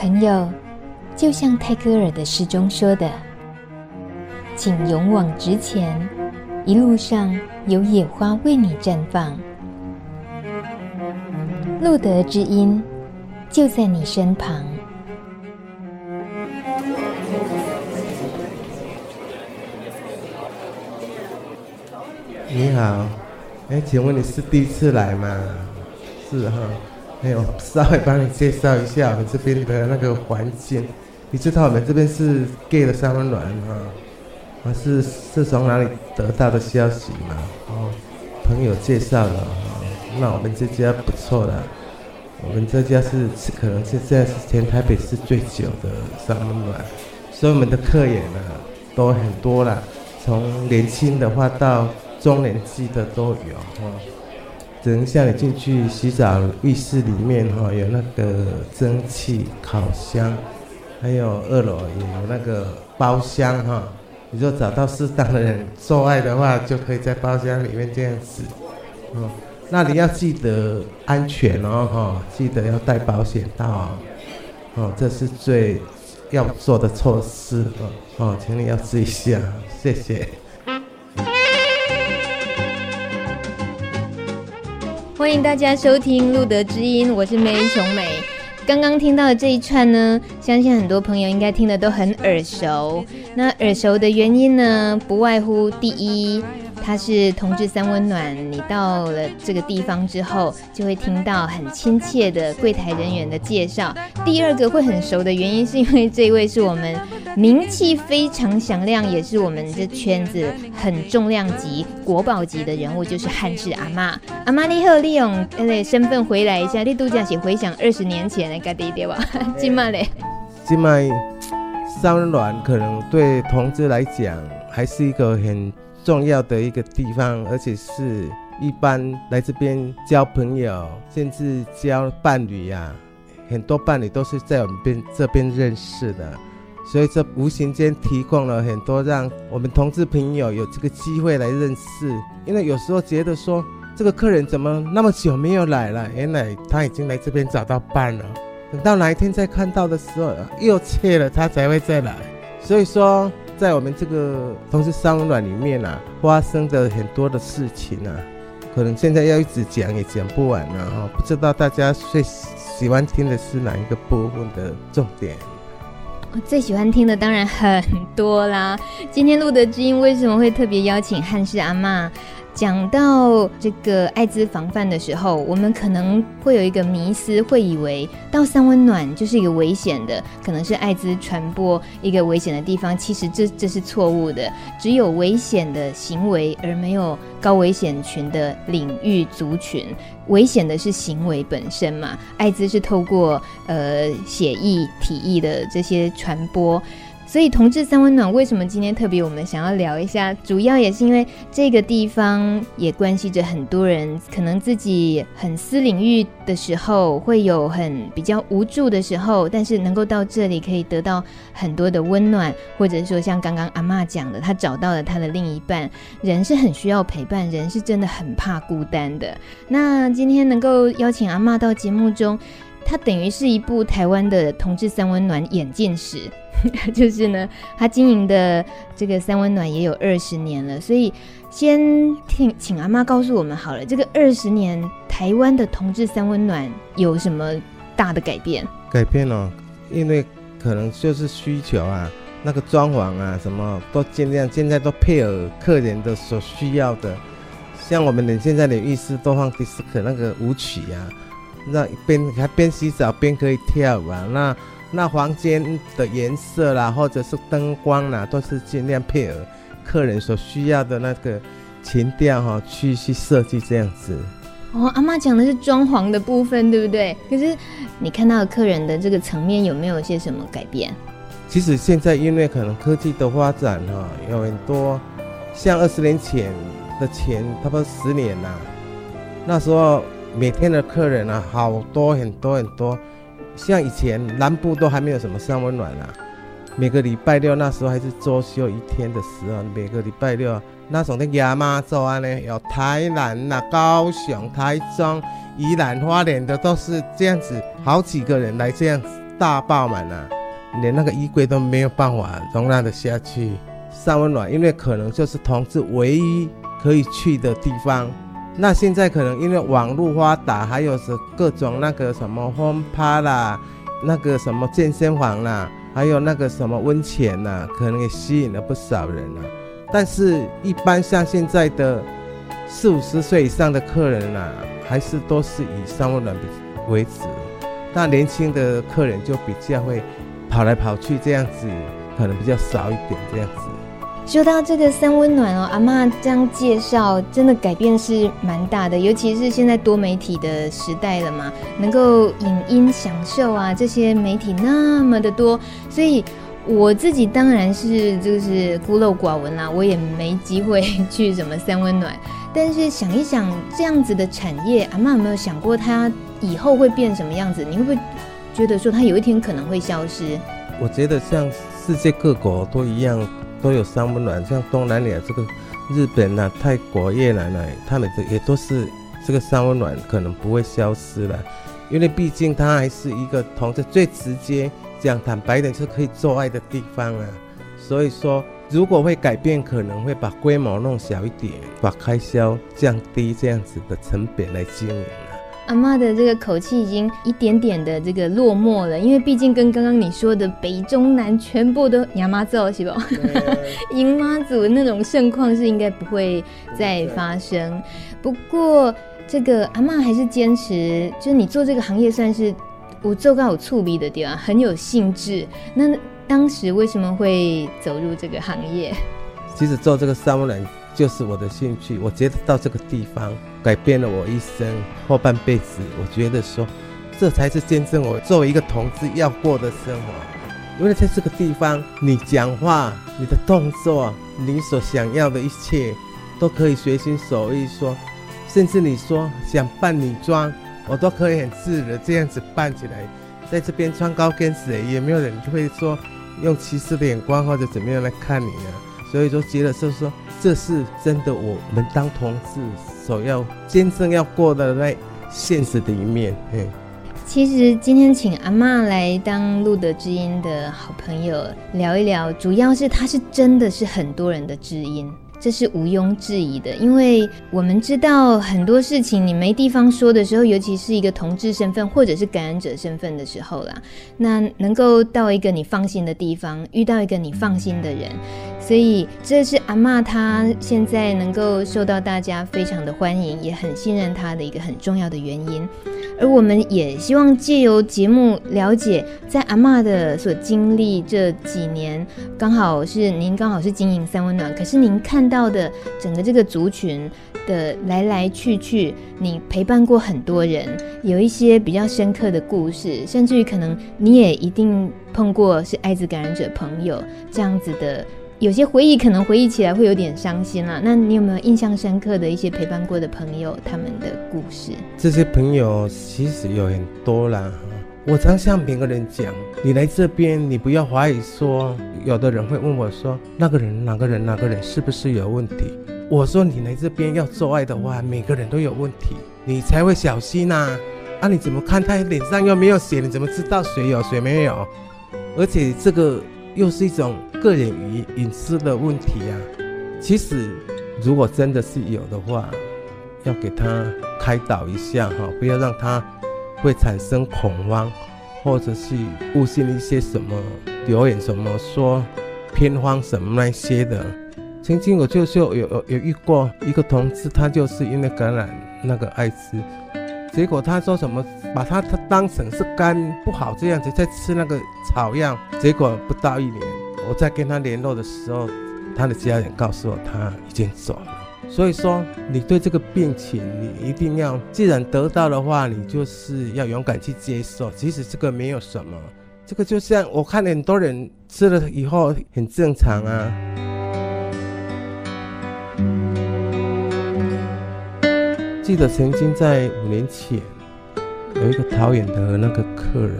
朋友，就像泰戈尔的诗中说的，请勇往直前，一路上有野花为你绽放。路德之音就在你身旁。你好，哎，请问你是第一次来吗？是哈。没有，稍微帮你介绍一下我们这边的那个环境。你知道我们这边是 gay 的三温暖吗？我是是从哪里得到的消息吗？哦，朋友介绍的。那我们这家不错的，我们这家是可能现在是全台北市最久的三温暖，所以我们的客源呢都很多了，从年轻的话到中年纪的都有哈。等一下，你进去洗澡，浴室里面哈有那个蒸汽烤箱，还有二楼也有那个包厢哈。你就找到适当的人做爱的话，就可以在包厢里面这样子。哦，那你要记得安全哦哈，记得要带保险套哦，这是最要做的措施哦哦，请你要注意一下，谢谢。欢迎大家收听《路德之音》，我是梅琼美。刚刚听到的这一串呢，相信很多朋友应该听得都很耳熟。那耳熟的原因呢，不外乎第一。它是同志三温暖，你到了这个地方之后，就会听到很亲切的柜台人员的介绍。第二个会很熟的原因，是因为这一位是我们名气非常响亮，也是我们这圈子很重量级、国宝级的人物，就是汉氏阿妈。阿妈你好，利用呃身份回来一下，你度假写回想二十年前的个地对吧？今麦嘞？今麦三温暖可能对同志来讲，还是一个很。重要的一个地方，而且是一般来这边交朋友，甚至交伴侣呀、啊，很多伴侣都是在我们边这边认识的，所以这无形间提供了很多让我们同志朋友有这个机会来认识。因为有时候觉得说，这个客人怎么那么久没有来了？原来他已经来这边找到伴了，等到哪一天再看到的时候，又切了他才会再来。所以说。在我们这个同志三温暖里面啊，发生的很多的事情啊，可能现在要一直讲也讲不完了哈。不知道大家最喜欢听的是哪一个部分的重点？我最喜欢听的当然很多啦。今天录的知音为什么会特别邀请汉室阿嬷？讲到这个艾滋防范的时候，我们可能会有一个迷思，会以为到三温暖就是一个危险的，可能是艾滋传播一个危险的地方。其实这这是错误的，只有危险的行为，而没有高危险群的领域族群。危险的是行为本身嘛？艾滋是透过呃血液、体液的这些传播。所以同志三温暖为什么今天特别我们想要聊一下？主要也是因为这个地方也关系着很多人，可能自己很私领域的时候会有很比较无助的时候，但是能够到这里可以得到很多的温暖，或者说像刚刚阿嬷讲的，她找到了她的另一半。人是很需要陪伴，人是真的很怕孤单的。那今天能够邀请阿嬷到节目中，它等于是一部台湾的同志三温暖演进史。就是呢，他经营的这个三温暖也有二十年了，所以先听请阿妈告诉我们好了，这个二十年台湾的同志三温暖有什么大的改变？改变哦，因为可能就是需求啊，那个装潢啊，什么都尽量现在都配合客人的所需要的，像我们的现在的浴室都放迪斯科那个舞曲啊，那边还边洗澡边可以跳舞啊，那。那房间的颜色啦，或者是灯光啦，都是尽量配合客人所需要的那个情调哈，去去设计这样子。哦，阿妈讲的是装潢的部分，对不对？可是你看到客人的这个层面有没有一些什么改变？其实现在因为可能科技的发展哈，有很多像二十年前的前差不多十年呐，那时候每天的客人啊，好多很多很多。像以前南部都还没有什么三温暖啊，每个礼拜六那时候还是周休一天的时候，每个礼拜六那种的亚妈做啊呢，有台南呐、啊、高雄、台中、宜兰、花莲的都是这样子，好几个人来这样子大爆满了，连那个衣柜都没有办法容纳得下去。三温暖，因为可能就是同志唯一可以去的地方。那现在可能因为网络发达，还有是各种那个什么轰趴啦，那个什么健身房啦，还有那个什么温泉呐，可能也吸引了不少人啊。但是，一般像现在的四五十岁以上的客人啊，还是都是以商务暖为主。那年轻的客人就比较会跑来跑去，这样子可能比较少一点这样子。说到这个三温暖哦，阿嬷这样介绍，真的改变是蛮大的，尤其是现在多媒体的时代了嘛，能够影音享受啊，这些媒体那么的多，所以我自己当然是就是孤陋寡闻啦，我也没机会去什么三温暖。但是想一想这样子的产业，阿嬷有没有想过它以后会变什么样子？你会不会觉得说它有一天可能会消失？我觉得像世界各国都一样。都有三温暖，像东南亚这个日本呐、啊、泰国、越南呐，他们这也都是这个三温暖可能不会消失了，因为毕竟它还是一个同志最直接讲坦白点就是可以做爱的地方啊。所以说，如果会改变，可能会把规模弄小一点，把开销降低，这样子的成本来经营。阿妈的这个口气已经一点点的这个落寞了，因为毕竟跟刚刚你说的北中南全部都亚妈做是吧？迎妈祖那种盛况是应该不会再发生。不过这个阿妈还是坚持，就是你做这个行业算是我做到有触笔的地方，很有兴致。那当时为什么会走入这个行业？其实做这个三温暖就是我的兴趣，我觉得到这个地方。改变了我一生后半辈子，我觉得说，这才是见证我作为一个同志要过的生活。因为在这个地方，你讲话、你的动作、你所想要的一切，都可以随心所欲说，甚至你说想扮女装，我都可以很自然这样子扮起来。在这边穿高跟鞋，也没有人会说用歧视的眼光或者怎么样来看你啊。所以说，觉得就是说，这是真的，我们当同志所要真正要过的那现实的一面。嗯，其实今天请阿嬷来当路德知音的好朋友聊一聊，主要是她是真的是很多人的知音。这是毋庸置疑的，因为我们知道很多事情你没地方说的时候，尤其是一个同志身份或者是感染者身份的时候啦，那能够到一个你放心的地方，遇到一个你放心的人，所以这是阿嬷她现在能够受到大家非常的欢迎，也很信任她的一个很重要的原因。而我们也希望借由节目了解，在阿嬷的所经历这几年，刚好是您刚好是经营三温暖，可是您看到的整个这个族群的来来去去，你陪伴过很多人，有一些比较深刻的故事，甚至于可能你也一定碰过是艾滋感染者朋友这样子的。有些回忆可能回忆起来会有点伤心啦。那你有没有印象深刻的一些陪伴过的朋友，他们的故事？这些朋友其实有很多啦。我常向每个人讲，你来这边，你不要怀疑说，有的人会问我说，那个人哪个人哪个人是不是有问题？我说你来这边要做爱的话，每个人都有问题，你才会小心呐。啊，你怎么看他脸上又没有血？你怎么知道谁有谁没有？而且这个。又是一种个人隐隐私的问题啊。其实，如果真的是有的话，要给他开导一下哈，不要让他会产生恐慌，或者是误信一些什么留言什么说偏方什么那些的。曾经我就就有有有遇过一个同志，他就是因为感染那个艾滋。结果他说什么，把他他当成是肝不好这样子在吃那个草药。结果不到一年，我在跟他联络的时候，他的家人告诉我他已经走了。所以说，你对这个病情，你一定要，既然得到的话，你就是要勇敢去接受。其实这个没有什么，这个就像我看很多人吃了以后很正常啊。记得曾经在五年前，有一个桃园的那个客人，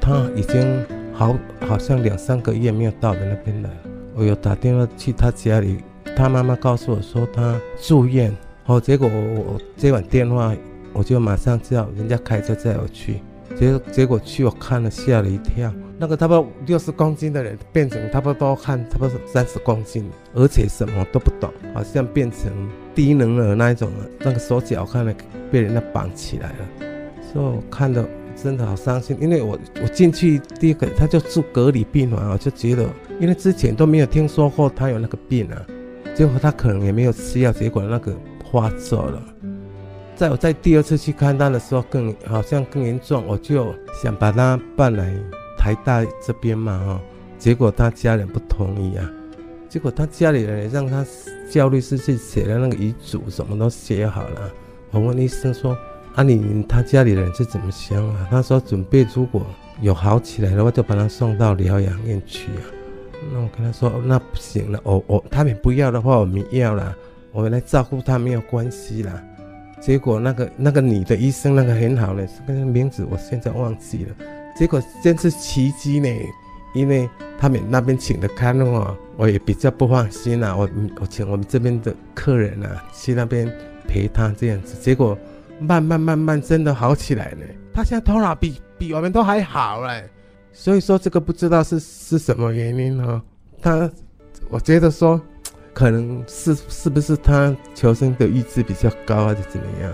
他已经好好像两三个月没有到的那边来。我有打电话去他家里，他妈妈告诉我说他住院。哦，结果我接完电话，我就马上叫人家开车载我去。结结果去我看了吓了一跳，那个差不多六十公斤的人变成差不多看差不多三十公斤，而且什么都不懂，好像变成低能儿那一种啊。那个手脚看了被人家绑起来了，所以我看的真的好伤心。因为我我进去第一个他就住隔离病房，我就觉得，因为之前都没有听说过他有那个病啊，结果他可能也没有吃药，结果那个发作了。在我在第二次去看他的时候，更好像更严重，我就想把他搬来台大这边嘛，哈，结果他家人不同意啊，结果他家里人让他叫律师去写了那个遗嘱，什么都写好了。我问医生说：“啊，你他家里人是怎么想啊？”他说：“准备如果有好起来的话，就把他送到疗养院去啊。”那我跟他说：“那不行了，我我他们不要的话，我们要了，我们来照顾他没有关系啦。”结果那个那个女的医生那个很好呢，那个名字我现在忘记了。结果真是奇迹呢，因为他们那边请的看护啊，我也比较不放心啊。我我请我们这边的客人啊去那边陪他这样子，结果慢慢慢慢真的好起来了。他现在头脑比比我们都还好嘞。所以说这个不知道是是什么原因哈。他我觉得说。可能是是不是他求生的意志比较高，还是怎么样？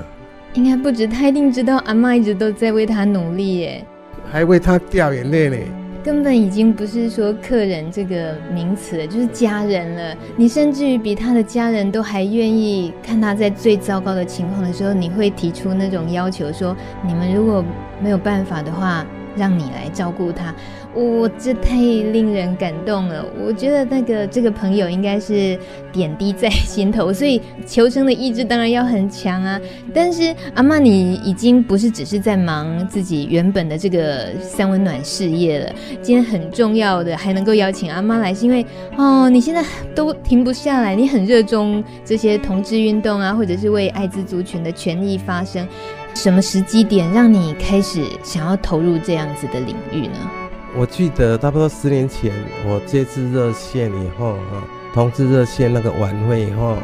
应该不止，他一定知道阿妈一直都在为他努力耶，还为他掉眼泪呢。根本已经不是说客人这个名词，就是家人了。你甚至于比他的家人都还愿意看他在最糟糕的情况的时候，你会提出那种要求，说你们如果没有办法的话，让你来照顾他。我这太令人感动了，我觉得那个这个朋友应该是点滴在心头，所以求生的意志当然要很强啊。但是阿妈，你已经不是只是在忙自己原本的这个三温暖事业了。今天很重要的还能够邀请阿妈来，是因为哦，你现在都停不下来，你很热衷这些同志运动啊，或者是为艾滋族群的权益发声。什么时机点让你开始想要投入这样子的领域呢？我记得差不多十年前，我接触热线以后啊，同志热线那个晚会以后，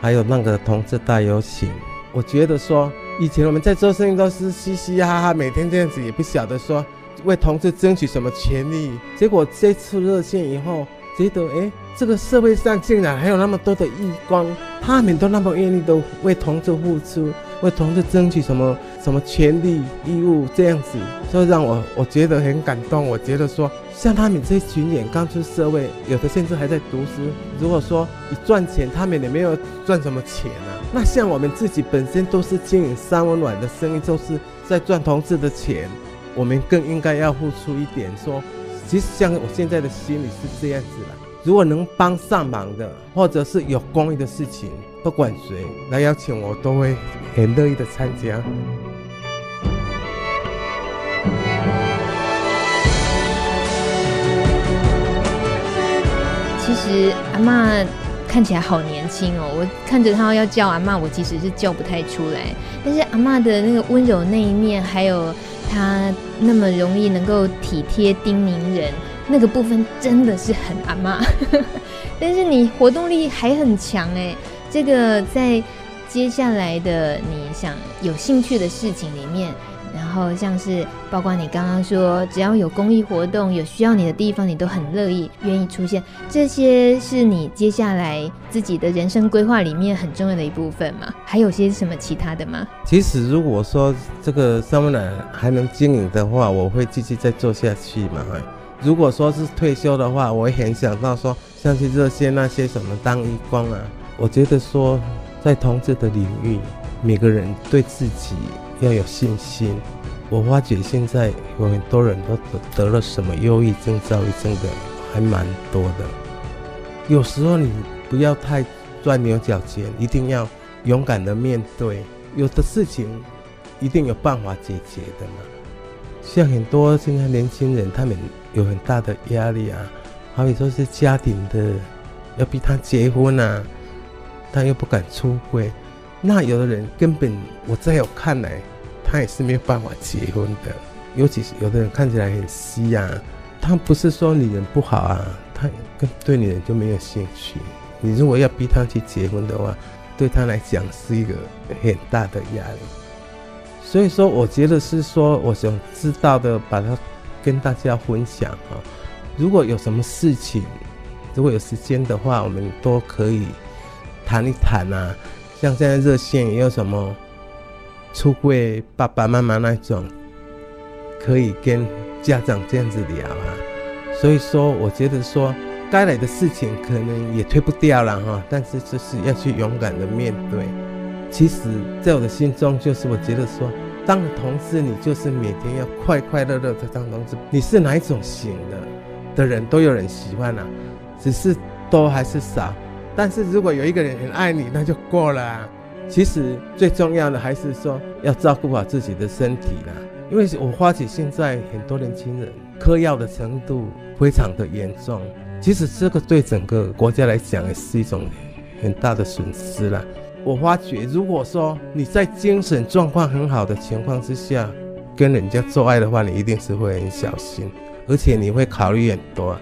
还有那个同志大游行，我觉得说，以前我们在做生意都是嘻嘻哈哈，每天这样子，也不晓得说为同志争取什么权利。结果这次热线以后，觉得哎，这个社会上竟然还有那么多的义工，他们都那么愿意都为同志付出。为同志争取什么什么权利义务这样子，所以让我我觉得很感动。我觉得说，像他们这群人刚出社会，有的甚至还在读书。如果说你赚钱，他们也没有赚什么钱啊。那像我们自己本身都是经营三温暖的生意，就是在赚同志的钱，我们更应该要付出一点。说，其实像我现在的心里是这样子的。如果能帮上忙的，或者是有公益的事情，不管谁来邀请我，都会很乐意的参加。其实阿嬷看起来好年轻哦，我看着她要叫阿嬷，我其实是叫不太出来。但是阿嬷的那个温柔那一面，还有她那么容易能够体贴叮咛人。那个部分真的是很阿妈，但是你活动力还很强哎。这个在接下来的你想有兴趣的事情里面，然后像是包括你刚刚说，只要有公益活动、有需要你的地方，你都很乐意愿意出现。这些是你接下来自己的人生规划里面很重要的一部分嘛？还有些什么其他的吗？其实如果说这个三温暖还能经营的话，我会继续再做下去嘛。如果说是退休的话，我也很想到说，像去热线那些什么当义工啊。我觉得说，在同志的领域，每个人对自己要有信心。我发觉现在有很多人都得了什么忧郁症、躁郁症的，还蛮多的。有时候你不要太钻牛角尖，一定要勇敢的面对。有的事情一定有办法解决的嘛。像很多现在年轻人，他们有很大的压力啊，好比说是家庭的要逼他结婚啊，他又不敢出轨，那有的人根本我在我看来，他也是没有办法结婚的。尤其是有的人看起来很稀啊，他不是说女人不好啊，他跟对女人就没有兴趣。你如果要逼他去结婚的话，对他来讲是一个很大的压力。所以说，我觉得是说，我想知道的，把它跟大家分享啊。如果有什么事情，如果有时间的话，我们都可以谈一谈啊。像现在热线也有什么出柜爸爸妈妈那种，可以跟家长这样子聊啊。所以说，我觉得说。该来的事情可能也推不掉了哈，但是就是要去勇敢的面对。其实，在我的心中，就是我觉得说，当了同志，你就是每天要快快乐乐的当同志。你是哪一种型的的人都有人喜欢啊，只是多还是少。但是如果有一个人很爱你，那就够了。其实最重要的还是说要照顾好自己的身体啦，因为我发觉现在很多年轻人嗑药的程度非常的严重。其实这个对整个国家来讲也是一种很大的损失了。我发觉，如果说你在精神状况很好的情况之下跟人家做爱的话，你一定是会很小心，而且你会考虑很多。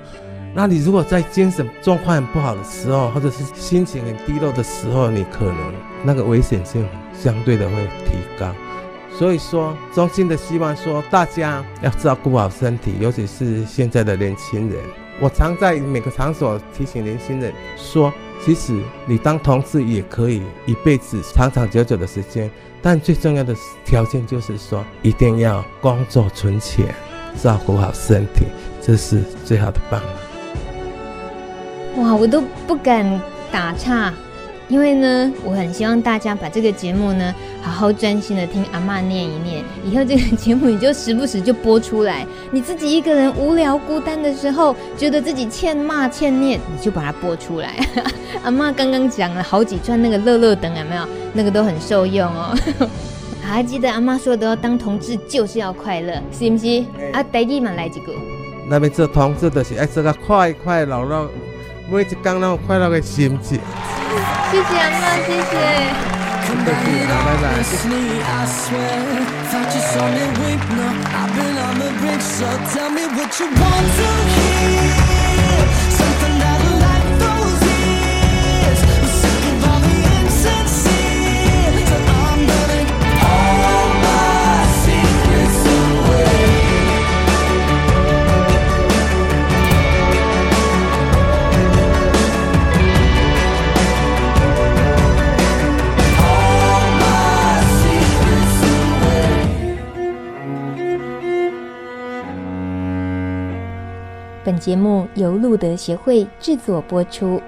那你如果在精神状况很不好的时候，或者是心情很低落的时候，你可能那个危险性相对的会提高。所以说，衷心的希望说大家要照顾好身体，尤其是现在的年轻人。我常在每个场所提醒年轻人说，其实你当同事也可以一辈子长长久久的时间，但最重要的条件就是说，一定要工作存钱，照顾好身体，这是最好的办法。哇，我都不敢打岔。因为呢，我很希望大家把这个节目呢，好好专心的听阿嬷念一念。以后这个节目你就时不时就播出来。你自己一个人无聊孤单的时候，觉得自己欠骂欠念，你就把它播出来。阿妈刚刚讲了好几串那个乐乐等有没有？那个都很受用哦。还记得阿妈说的哦，当同志就是要快乐，是不是？欸、啊，第二嘛来几个。那边做同志的是爱这个快快乐乐，每一天那种快乐的心情。谢谢阿妈，谢谢。拜拜。节目由路德协会制作播出。